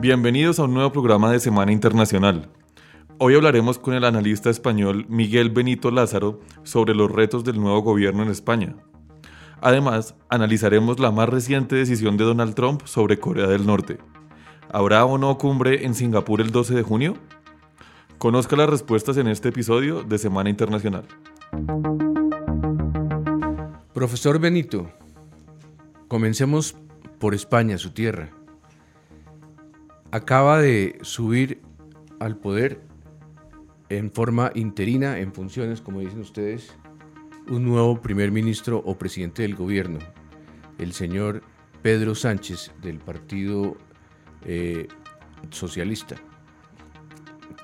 Bienvenidos a un nuevo programa de Semana Internacional. Hoy hablaremos con el analista español Miguel Benito Lázaro sobre los retos del nuevo gobierno en España. Además, analizaremos la más reciente decisión de Donald Trump sobre Corea del Norte. ¿Habrá o no cumbre en Singapur el 12 de junio? Conozca las respuestas en este episodio de Semana Internacional. Profesor Benito, comencemos por España, su tierra. Acaba de subir al poder en forma interina, en funciones, como dicen ustedes, un nuevo primer ministro o presidente del gobierno, el señor Pedro Sánchez del Partido eh, Socialista.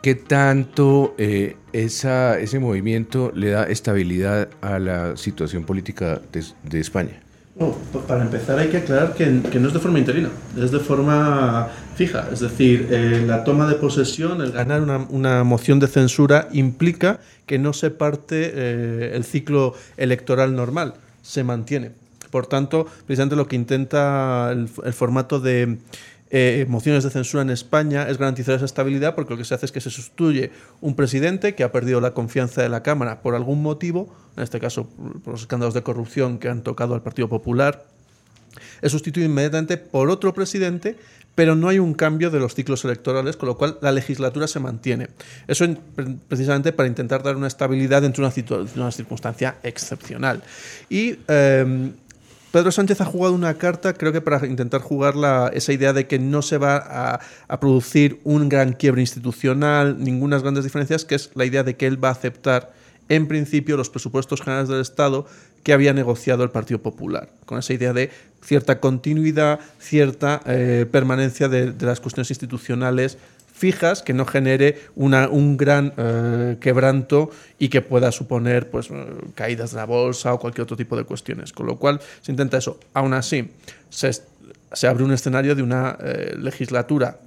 ¿Qué tanto eh, esa, ese movimiento le da estabilidad a la situación política de, de España? Para empezar hay que aclarar que, no es de forma interina, es de forma fija. Es decir, eh, la toma de posesión, el ganar una, moción de censura implica que no se parte eh, el ciclo electoral normal, se mantiene. Por tanto, precisamente lo que intenta el formato de eh, mociones de censura en España es garantizar esa estabilidad porque lo que se hace es que se sustituye un presidente que ha perdido la confianza de la Cámara por algún motivo, en este caso por los escándalos de corrupción que han tocado al Partido Popular, es sustituido inmediatamente por otro presidente, pero no hay un cambio de los ciclos electorales, con lo cual la legislatura se mantiene. Eso precisamente para intentar dar una estabilidad dentro de una, circunstancia excepcional. Y eh, Pedro Sánchez ha jugado una carta, creo que para intentar jugar esa idea de que no se va a, producir un gran quiebre institucional, ninguna grandes diferencias, que es la idea de que él va a aceptar en principio los presupuestos generales del Estado que había negociado el Partido Popular, con esa idea de cierta continuidad, cierta eh, permanencia de las cuestiones institucionales fijas, que no genere una, un gran eh, quebranto y que pueda suponer pues, caídas de la bolsa o cualquier otro tipo de cuestiones. Con lo cual se intenta eso. Aún así, se, se abre un escenario de una eh, legislatura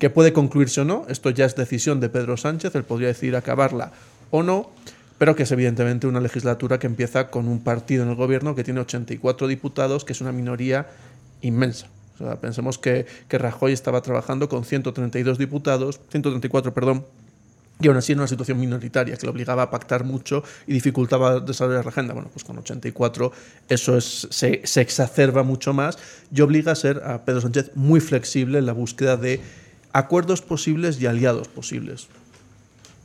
que puede concluirse o no. Esto ya es decisión de Pedro Sánchez, él podría decidir acabarla o no, pero que es evidentemente una legislatura que empieza con un partido en el gobierno que tiene 84 diputados, que es una minoría inmensa. O sea, pensemos que, que Rajoy estaba trabajando con 132 diputados, 134, perdón, y aún así en una situación minoritaria que le obligaba a pactar mucho y dificultaba desarrollar la agenda. Bueno, pues con 84 eso es, se, se, exacerba mucho más y obliga a ser a Pedro Sánchez muy flexible en la búsqueda de acuerdos posibles y aliados posibles.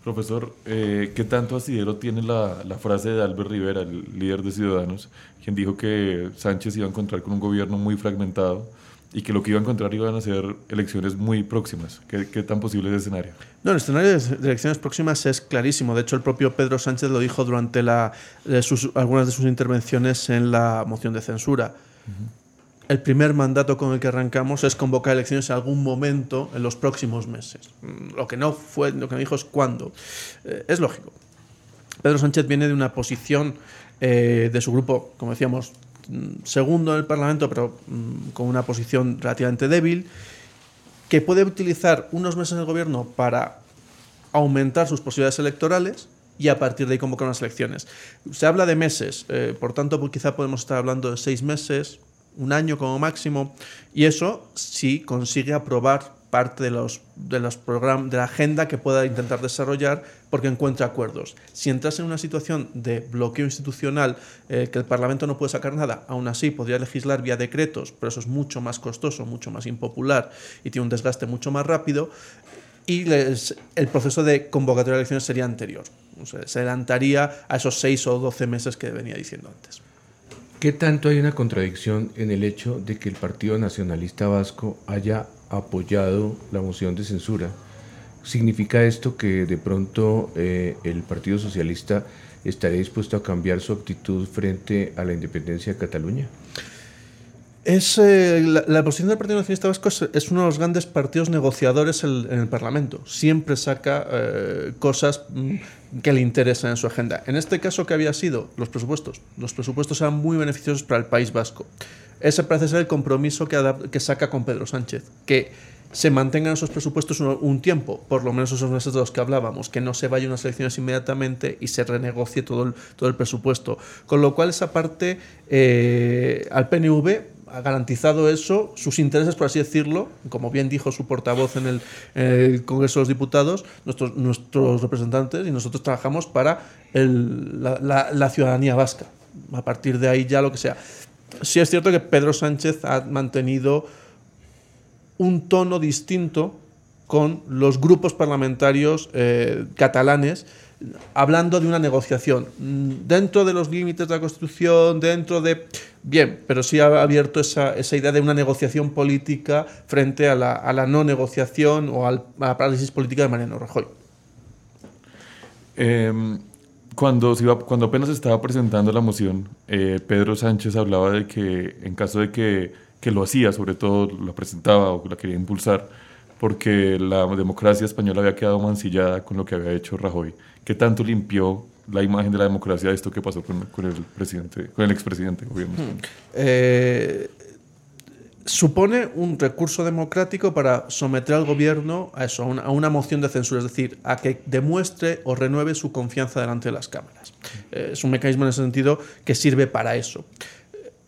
Profesor, eh, ¿qué tanto asidero tiene la, la, frase de Albert Rivera, el líder de Ciudadanos, quien dijo que Sánchez iba a encontrar con un gobierno muy fragmentado? Y que lo que iba a encontrar iban a ser elecciones muy próximas. ¿Qué, qué tan posible es ese escenario? No, el escenario de elecciones próximas es clarísimo. De hecho, el propio Pedro Sánchez lo dijo durante la, de sus, algunas de sus intervenciones en la moción de censura. Uh -huh. El primer mandato con el que arrancamos es convocar elecciones en algún momento en los próximos meses. Lo que no fue, lo que me dijo es cuándo. Eh, es lógico. Pedro Sánchez viene de una posición eh, de su grupo, como decíamos, segundo en el Parlamento, pero mmm, con una posición relativamente débil, que puede utilizar unos meses en gobierno para aumentar sus posibilidades electorales y a partir de ahí convocar unas elecciones. Se habla de meses, eh, por tanto, pues quizá podemos estar hablando de seis meses, un año como máximo, y eso si consigue aprobar parte de los, de los programas, de la agenda que pueda intentar desarrollar porque encuentra acuerdos. Si entras en una situación de bloqueo institucional, eh, que el Parlamento no puede sacar nada, aún así podría legislar vía decretos, pero eso es mucho más costoso, mucho más impopular y tiene un desgaste mucho más rápido, y el proceso de convocatoria de elecciones sería anterior. Se adelantaría a esos seis o doce meses que venía diciendo antes. ¿Qué tanto hay una contradicción en el hecho de que el Partido Nacionalista Vasco haya apoyado la moción de censura? ¿Significa esto que de pronto eh, el Partido Socialista estaría dispuesto a cambiar su actitud frente a la independencia de Cataluña? Es, eh, la, posición del Partido Nacionalista Vasco es, uno de los grandes partidos negociadores en, el Parlamento. Siempre saca eh, cosas mm, que le interesan en su agenda. En este caso, ¿qué había sido? Los presupuestos. Los presupuestos eran muy beneficiosos para el País Vasco. Ese parece ser el compromiso que, que saca con Pedro Sánchez. Que se mantengan esos presupuestos un, tiempo, por lo menos esos meses de los que hablábamos, que no se vayan unas elecciones inmediatamente y se renegocie todo el, todo el presupuesto. Con lo cual esa parte eh, al PNV ha garantizado eso, sus intereses, por así decirlo, como bien dijo su portavoz en el, Congreso de los Diputados, nuestros, nuestros representantes y nosotros trabajamos para la, la ciudadanía vasca. A partir de ahí ya lo que sea. Sí es cierto que Pedro Sánchez ha mantenido un tono distinto con los grupos parlamentarios eh, catalanes hablando de una negociación mm, dentro de los límites de la Constitución, dentro de... Bien, pero sí ha abierto esa, idea de una negociación política frente a la, no negociación o a la parálisis política de Mariano Rajoy. Em, cuando, cuando apenas estaba presentando la moción, eh, Pedro Sánchez hablaba de que en caso de que que lo hacía, sobre todo lo presentaba o la quería impulsar, porque la democracia española había quedado mancillada con lo que había hecho Rajoy. ¿Qué tanto limpió la imagen de la democracia de esto que pasó con, el presidente, con el expresidente gobierno? Hmm. Eh, supone un recurso democrático para someter al gobierno a eso, a una, a una, moción de censura, es decir, a que demuestre o renueve su confianza delante de las cámaras. Eh, es un mecanismo en ese sentido que sirve para eso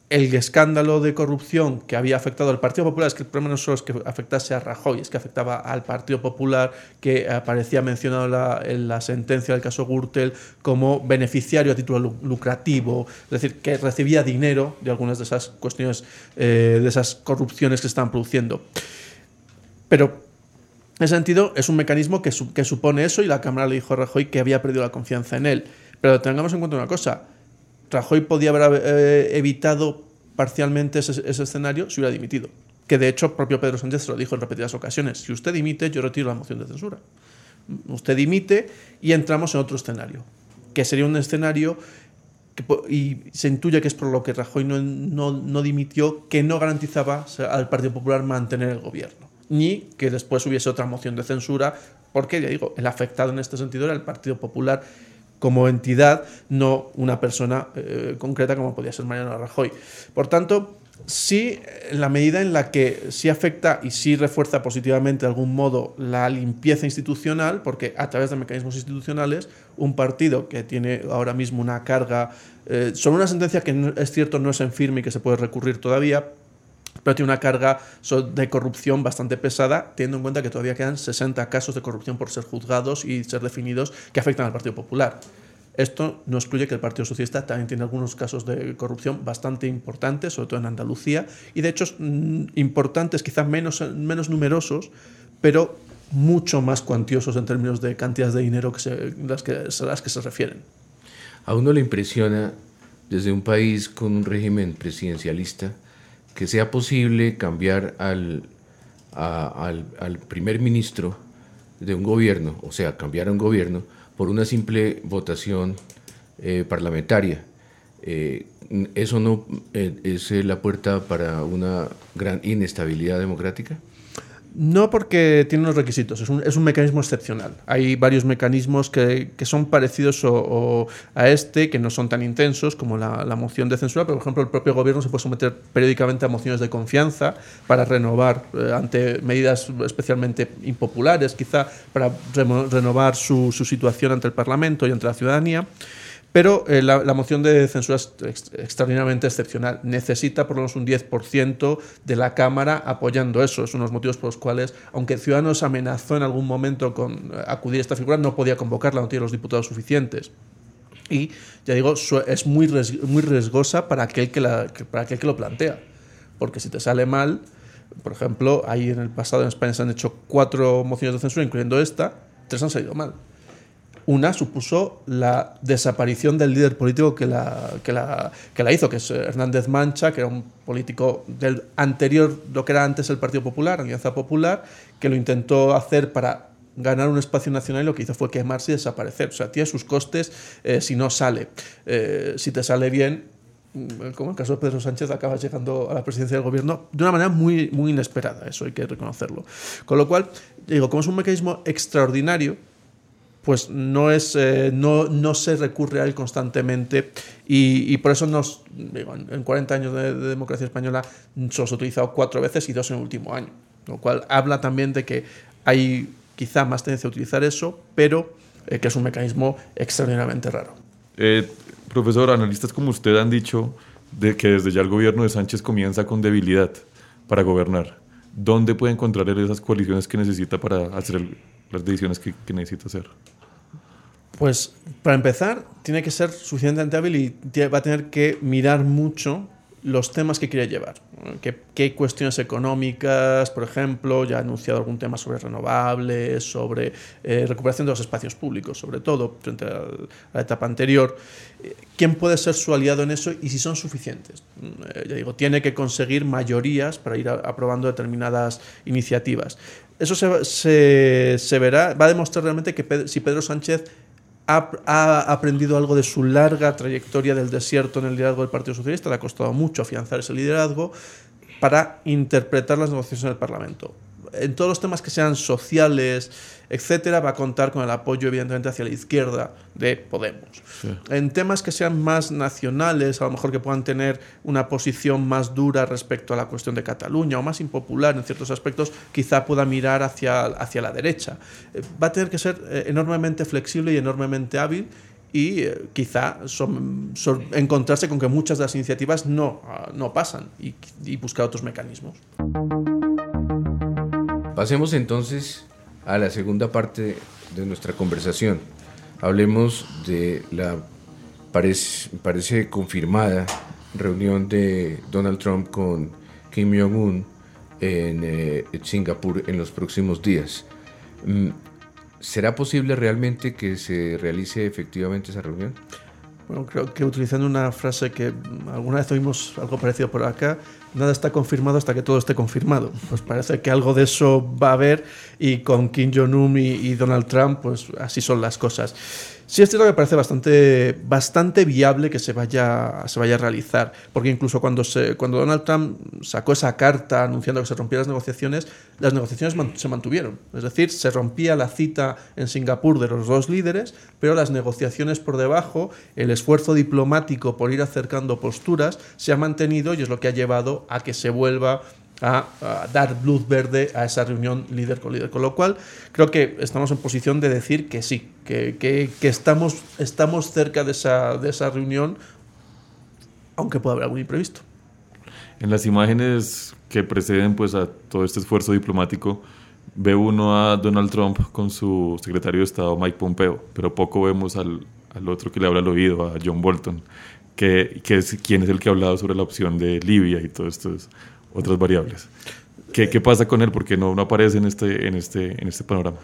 el escándalo de corrupción que había afectado al Partido Popular, es que el problema no solo es que afectase a Rajoy, es que afectaba al Partido Popular, que aparecía mencionado en la sentencia del caso Gürtel como beneficiario a título lucrativo, es decir, que recibía dinero de algunas de esas cuestiones, eh, de esas corrupciones que se estaban produciendo. Pero en ese sentido, es un mecanismo que, que supone eso y la Cámara le dijo a Rajoy que había perdido la confianza en él. Pero tengamos en cuenta una cosa, Rajoy podía haber eh, evitado parcialmente ese, escenario si hubiera dimitido. Que de hecho, propio Pedro Sánchez se lo dijo en repetidas ocasiones. Si usted dimite, yo retiro la moción de censura. Usted dimite y entramos en otro escenario, que sería un escenario que, y se intuye que es por lo que Rajoy no, no, dimitió, que no garantizaba al Partido Popular mantener el gobierno, ni que después hubiese otra moción de censura, porque, ya digo, el afectado en este sentido era el Partido Popular como entidad, no una persona eh, concreta como podía ser Mariano Rajoy. Por tanto, sí, en la medida en la que sí afecta y sí refuerza positivamente de algún modo la limpieza institucional, porque a través de mecanismos institucionales, un partido que tiene ahora mismo una carga eh, sobre una sentencia que es cierto no es en firme y que se puede recurrir todavía, pero tiene una carga de corrupción bastante pesada, teniendo en cuenta que todavía quedan 60 casos de corrupción por ser juzgados y ser definidos que afectan al Partido Popular. Esto no excluye que el Partido Socialista también tiene algunos casos de corrupción bastante importantes, sobre todo en Andalucía, y de hecho mm, importantes, quizás menos, menos numerosos, pero mucho más cuantiosos en términos de cantidades de dinero que se, las, que, a las que se refieren. A uno le impresiona, desde un país con un régimen presidencialista, que sea posible cambiar al, al, primer ministro de un gobierno, o sea, cambiar a un gobierno por una simple votación eh, parlamentaria. Eh, ¿Eso no eh, es la puerta para una gran inestabilidad democrática? No porque tiene unos requisitos, es un, es un mecanismo excepcional. Hay varios mecanismos que, que son parecidos o, a este, que no son tan intensos como la, la, moción de censura, pero por ejemplo el propio gobierno se puede someter periódicamente a mociones de confianza para renovar eh, ante medidas especialmente impopulares, quizá para renovar su, su situación ante el Parlamento y ante la ciudadanía. Pero eh, la, moción de censura es extraordinariamente excepcional. Necesita por lo menos un 10% de la Cámara apoyando eso. Es uno de los motivos por los cuales, aunque Ciudadanos amenazó en algún momento con eh, acudir a esta figura, no podía convocarla, no tiene los diputados suficientes. Y, ya digo, es muy, muy riesgosa para aquel que, la, para aquel que lo plantea. Porque si te sale mal, por ejemplo, ahí en el pasado en España se han hecho cuatro mociones de censura, incluyendo esta, tres han salido mal. Una supuso la desaparición del líder político que la, que la, que la hizo, que es Hernández Mancha, que era un político del anterior, lo que era antes el Partido Popular, Alianza Popular, que lo intentó hacer para ganar un espacio nacional y lo que hizo fue quemarse y desaparecer. O sea, tiene sus costes eh, si no sale. Eh, si te sale bien, como en el caso de Pedro Sánchez, acaba llegando a la presidencia del gobierno de una manera muy, muy inesperada, eso hay que reconocerlo. Con lo cual, digo, como es un mecanismo extraordinario, pues no, es, eh, no, no, se recurre a él constantemente y, por eso nos, en 40 años de, democracia española solo se ha utilizado cuatro veces y dos en el último año, lo cual habla también de que hay quizá más tendencia a utilizar eso, pero eh, que es un mecanismo extraordinariamente raro. Eh, profesor, analistas como usted han dicho de que desde ya el gobierno de Sánchez comienza con debilidad para gobernar. ¿Dónde puede encontrar esas coaliciones que necesita para hacer las decisiones que necesita hacer? Pues para empezar, tiene que ser suficientemente hábil y va a tener que mirar mucho los temas que quiere llevar. ¿Qué, cuestiones económicas, por ejemplo? Ya ha anunciado algún tema sobre renovables, sobre eh, recuperación de los espacios públicos, sobre todo frente a la etapa anterior. ¿Quién puede ser su aliado en eso y si son suficientes? Eh, ya digo, tiene que conseguir mayorías para ir aprobando determinadas iniciativas. Eso se, se verá, va a demostrar realmente que si Pedro Sánchez ha, aprendido algo de su larga trayectoria del desierto en el liderazgo del Partido Socialista, le ha costado mucho afianzar ese liderazgo para interpretar las negociaciones en el Parlamento en todos los temas que sean sociales, etcétera, va a contar con el apoyo, evidentemente, hacia la izquierda de Podemos. En temas que sean más nacionales, a lo mejor que puedan tener una posición más dura respecto a la cuestión de Cataluña o más impopular en ciertos aspectos, quizá pueda mirar hacia, hacia la derecha. Eh, va a tener que ser eh, enormemente flexible y enormemente hábil y eh, quizá encontrarse con que muchas de las iniciativas no, ah, no pasan y, y buscar otros mecanismos. Pasemos entonces a la segunda parte de nuestra conversación. Hablemos de la parece, confirmada reunión de Donald Trump con Kim Jong-un en eh, Singapur en los próximos días. Mm, ¿Será posible realmente que se realice efectivamente esa reunión? Bueno, creo que utilizando una frase que alguna vez oímos algo parecido por acá, nada está confirmado hasta que todo esté confirmado. Pues parece que algo de eso va a haber y con Kim Jong-un y, Donald Trump, pues así son las cosas. Sí es cierto que parece bastante, bastante viable que se vaya, se vaya a realizar, porque incluso cuando, se, cuando Donald Trump sacó esa carta anunciando que se rompían las negociaciones, las negociaciones se mantuvieron. Es decir, se rompía la cita en Singapur de los dos líderes, pero las negociaciones por debajo, el esfuerzo diplomático por ir acercando posturas, se ha mantenido y es lo que ha llevado a que se vuelva a, dar luz verde a esa reunión líder con líder. Con lo cual, creo que estamos en posición de decir que sí, que, que, estamos, estamos cerca de esa, de esa reunión, aunque pueda haber algún imprevisto. En las imágenes que preceden pues, a todo este esfuerzo diplomático, ve uno a Donald Trump con su secretario de Estado Mike Pompeo, pero poco vemos al, al otro que le habla al oído, a John Bolton, que, que es quien es el que ha hablado sobre la opción de Libia y todo esto otras variables. ¿Qué, ¿Qué, pasa con él? Porque no, no aparece en este, en, este, en este panorama.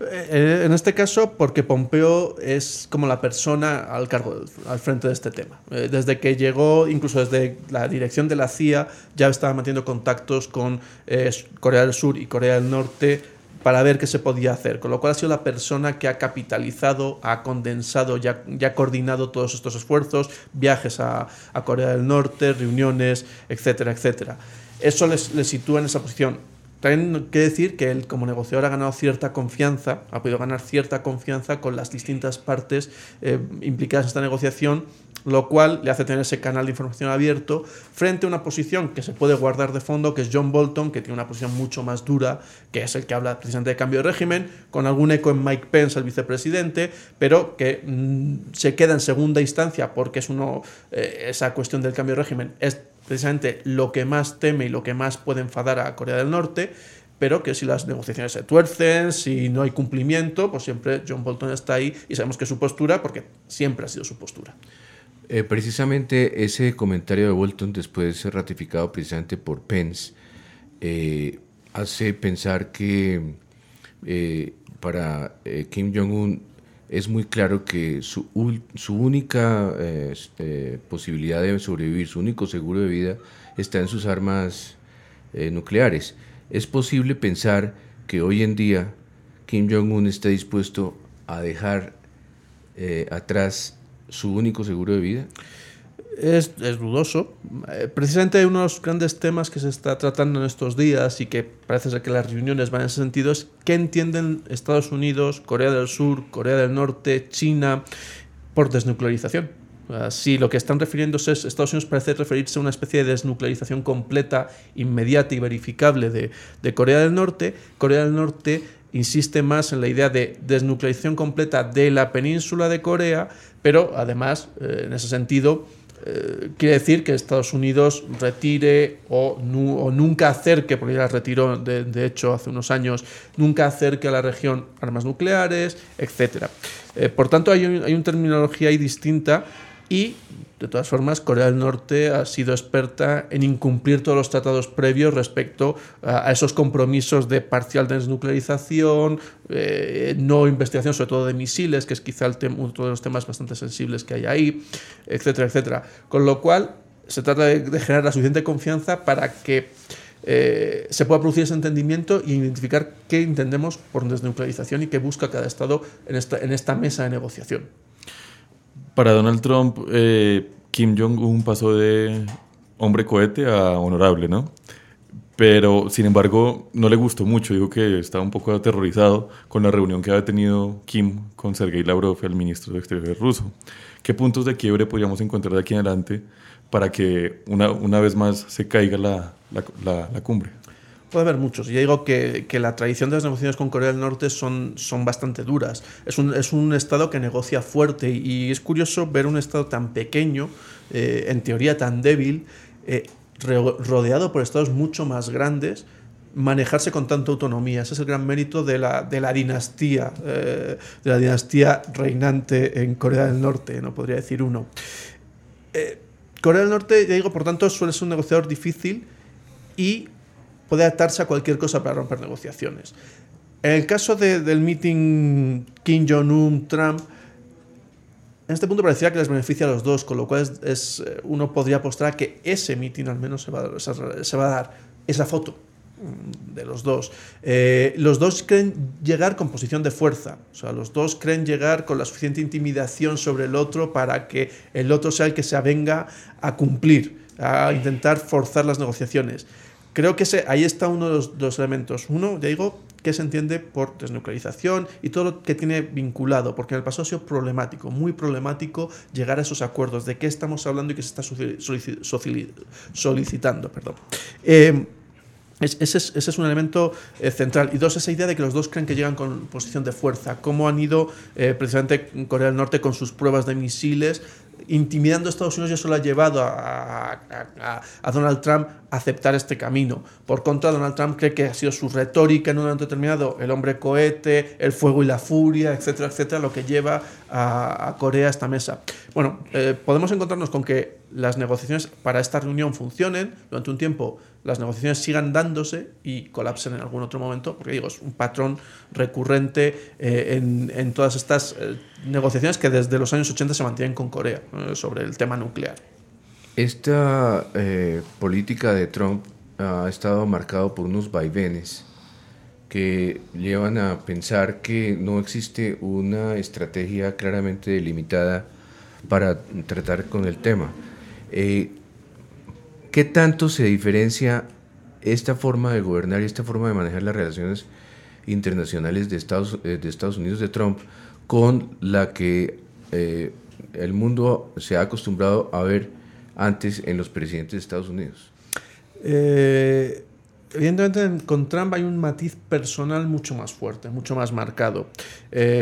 Eh, en este caso, porque Pompeo es como la persona al cargo, al frente de este tema. Eh, desde que llegó, incluso desde la dirección de la CIA, ya estaba manteniendo contactos con eh, Corea del Sur y Corea del Norte para ver qué se podía hacer. Con lo cual ha sido la persona que ha capitalizado, ha condensado, ya, ya coordinado todos estos esfuerzos, viajes a, a Corea del Norte, reuniones, etcétera, etcétera eso le sitúa en esa posición. También que decir que él como negociador ha ganado cierta confianza, ha podido ganar cierta confianza con las distintas partes eh, implicadas en esta negociación, lo cual le hace tener ese canal de información abierto frente a una posición que se puede guardar de fondo, que es John Bolton, que tiene una posición mucho más dura, que es el que habla precisamente de cambio de régimen, con algún eco en Mike Pence, el vicepresidente, pero que mm, se queda en segunda instancia porque es eh, esa cuestión del cambio de régimen es precisamente lo que más teme y lo que más puede enfadar a Corea del Norte, pero que si las negociaciones se tuercen, si no hay cumplimiento, pues siempre John Bolton está ahí y sabemos que es su postura, porque siempre ha sido su postura. Eh, precisamente ese comentario de Bolton, después de ser ratificado precisamente por Pence, eh, hace pensar que eh, para Kim Jong-un es muy claro que su, su única posibilidad de sobrevivir, su único seguro de vida, está en sus armas nucleares. ¿Es posible pensar que hoy en día Kim Jong-un esté dispuesto a dejar atrás su único seguro de vida? es, dudoso. Eh, precisamente uno de los grandes temas que se está tratando en estos días y que parece ser que las reuniones van en ese sentido es qué entienden Estados Unidos, Corea del Sur, Corea del Norte, China por desnuclearización. Si lo que están refiriéndose es, Estados Unidos parece referirse a una especie de desnuclearización completa, inmediata y verificable de, de Corea del Norte, Corea del Norte insiste más en la idea de desnuclearización completa de la península de Corea, pero además, eh, en ese sentido, eh, quiere decir que Estados Unidos retire o, nunca acerque, porque ya retiró de, hecho hace unos años, nunca acerque a la región armas nucleares, etc. Eh, por tanto, hay, hay una terminología ahí distinta y de todas formas, Corea del Norte ha sido experta en incumplir todos los tratados previos respecto a, esos compromisos de parcial desnuclearización, eh, no investigación sobre todo de misiles, que es quizá el uno de los temas bastante sensibles que hay ahí, etcétera, etcétera. Con lo cual, se trata de, generar la suficiente confianza para que eh, se pueda producir ese entendimiento y identificar qué entendemos por desnuclearización y qué busca cada Estado en esta, en esta mesa de negociación. Para Donald Trump, eh, Kim Jong-un pasó de hombre cohete a honorable, ¿no? Pero, sin embargo, no le gustó mucho. Dijo que estaba un poco aterrorizado con la reunión que había tenido Kim con Sergei Lavrov, el ministro de Exteriores ruso. ¿Qué puntos de quiebre podríamos encontrar de aquí en adelante para que una, una vez más se caiga la, la, la cumbre? Puede haber muchos. Ya digo que, que, la tradición de las negociaciones con Corea del Norte son, son bastante duras. Es un, es un Estado que negocia fuerte y es curioso ver un Estado tan pequeño, eh, en teoría tan débil, eh, rodeado por Estados mucho más grandes, manejarse con tanta autonomía. Ese es el gran mérito de la, de la dinastía, eh, de la dinastía reinante en Corea del Norte, no podría decir uno. Corea del Norte, ya digo, por tanto, suele ser un negociador difícil y puede atarse a cualquier cosa para romper negociaciones. En el caso del meeting Kim Jong-un-Trump, en este punto parecía que les beneficia a los dos, con lo cual es, eh, uno podría apostar que ese meeting al menos se va, se va a dar esa foto mm, de los dos. Eh, los dos creen llegar con posición de fuerza, o sea, los dos creen llegar con la suficiente intimidación sobre el otro para que el otro sea el que se avenga a cumplir, a intentar forzar las negociaciones. Creo que ese, ahí está uno de los elementos. Uno, ya digo, que se entiende por desnuclearización y todo lo que tiene vinculado, porque en el pasado ha sido problemático, muy problemático llegar a esos acuerdos, de qué estamos hablando y qué se está solicitando. Perdón. Eh, ese, es, un elemento eh, central. Y dos, esa idea de que los dos creen que llegan con posición de fuerza. Cómo han ido eh, precisamente Corea del Norte con sus pruebas de misiles intimidando a Estados Unidos y eso lo ha llevado a, Donald Trump a aceptar este camino. Por contra, Donald Trump cree que ha sido su retórica en un momento determinado, el hombre cohete, el fuego y la furia, etcétera, etcétera, lo que lleva a, Corea a esta mesa. Bueno, eh, podemos encontrarnos con que las negociaciones para esta reunión funcionen durante un tiempo, las negociaciones sigan dándose y colapsen en algún otro momento, porque digo, es un patrón recurrente eh, en, todas estas eh, negociaciones que desde los años 80 se mantienen con Corea sobre el tema nuclear. Esta política de Trump ha estado marcado por unos vaivenes que llevan a pensar que no existe una estrategia claramente delimitada para tratar con el tema. Eh, ¿Qué tanto se diferencia esta forma de gobernar y esta forma de manejar las relaciones internacionales de Estados, eh, Unidos de Trump con la que eh, el mundo se ha acostumbrado a ver antes en los presidentes de Estados Unidos? evidentemente con Trump hay un matiz personal mucho más fuerte, mucho más marcado.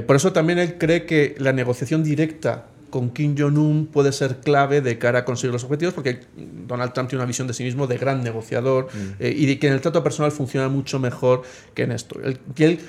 por eso también él cree que la negociación directa con Kim Jong-un puede ser clave de cara a conseguir los objetivos, porque Donald Trump tiene una visión de sí mismo de gran negociador mm. eh, y de que en el trato personal funciona mucho mejor que en esto. Él, él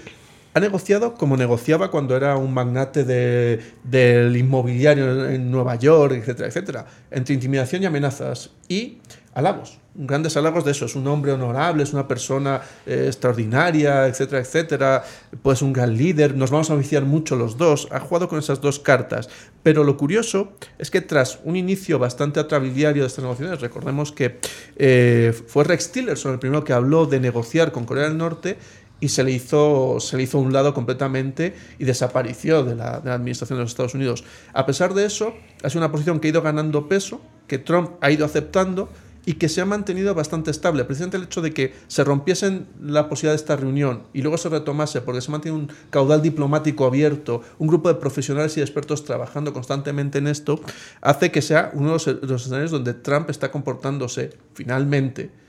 ha negociado como negociaba cuando era un magnate del inmobiliario en Nueva York, etcétera, etcétera, entre intimidación y amenazas y halagos grandes halagos de eso. Es un hombre honorable, es una persona eh, extraordinaria, etcétera, etcétera. Pues un gran líder. Nos vamos a viciar mucho los dos. Ha jugado con esas dos cartas. Pero lo curioso es que tras un inicio bastante atrabiliario de estas negociaciones, recordemos que eh, fue Rex Tillerson el primero que habló de negociar con Corea del Norte y se le hizo, se le hizo un lado completamente y desapareció de la, de la administración de los Estados Unidos. A pesar de eso, ha sido una posición que ha ido ganando peso que Trump ha ido aceptando y que se ha mantenido bastante estable. Precisamente el hecho de que se rompiesen la posibilidad de esta reunión y luego se retomase porque se mantiene un caudal diplomático abierto, un grupo de profesionales y expertos trabajando constantemente en esto, hace que sea uno de los escenarios donde Trump está comportándose finalmente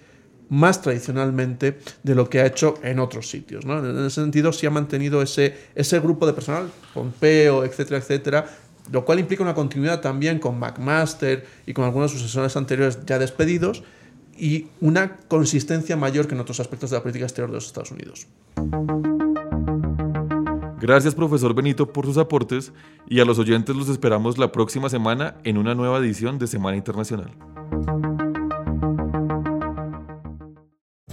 más tradicionalmente de lo que ha hecho en otros sitios. ¿no? En ese sentido, sí ha mantenido ese, ese grupo de personal, Pompeo, etcétera, etcétera, lo cual implica una continuidad también con McMaster y con algunos de sus asesores anteriores ya despedidos y una consistencia mayor que en otros aspectos de la política exterior de los Estados Unidos. Gracias profesor Benito por sus aportes y a los oyentes los esperamos la próxima semana en una nueva edición de Semana Internacional.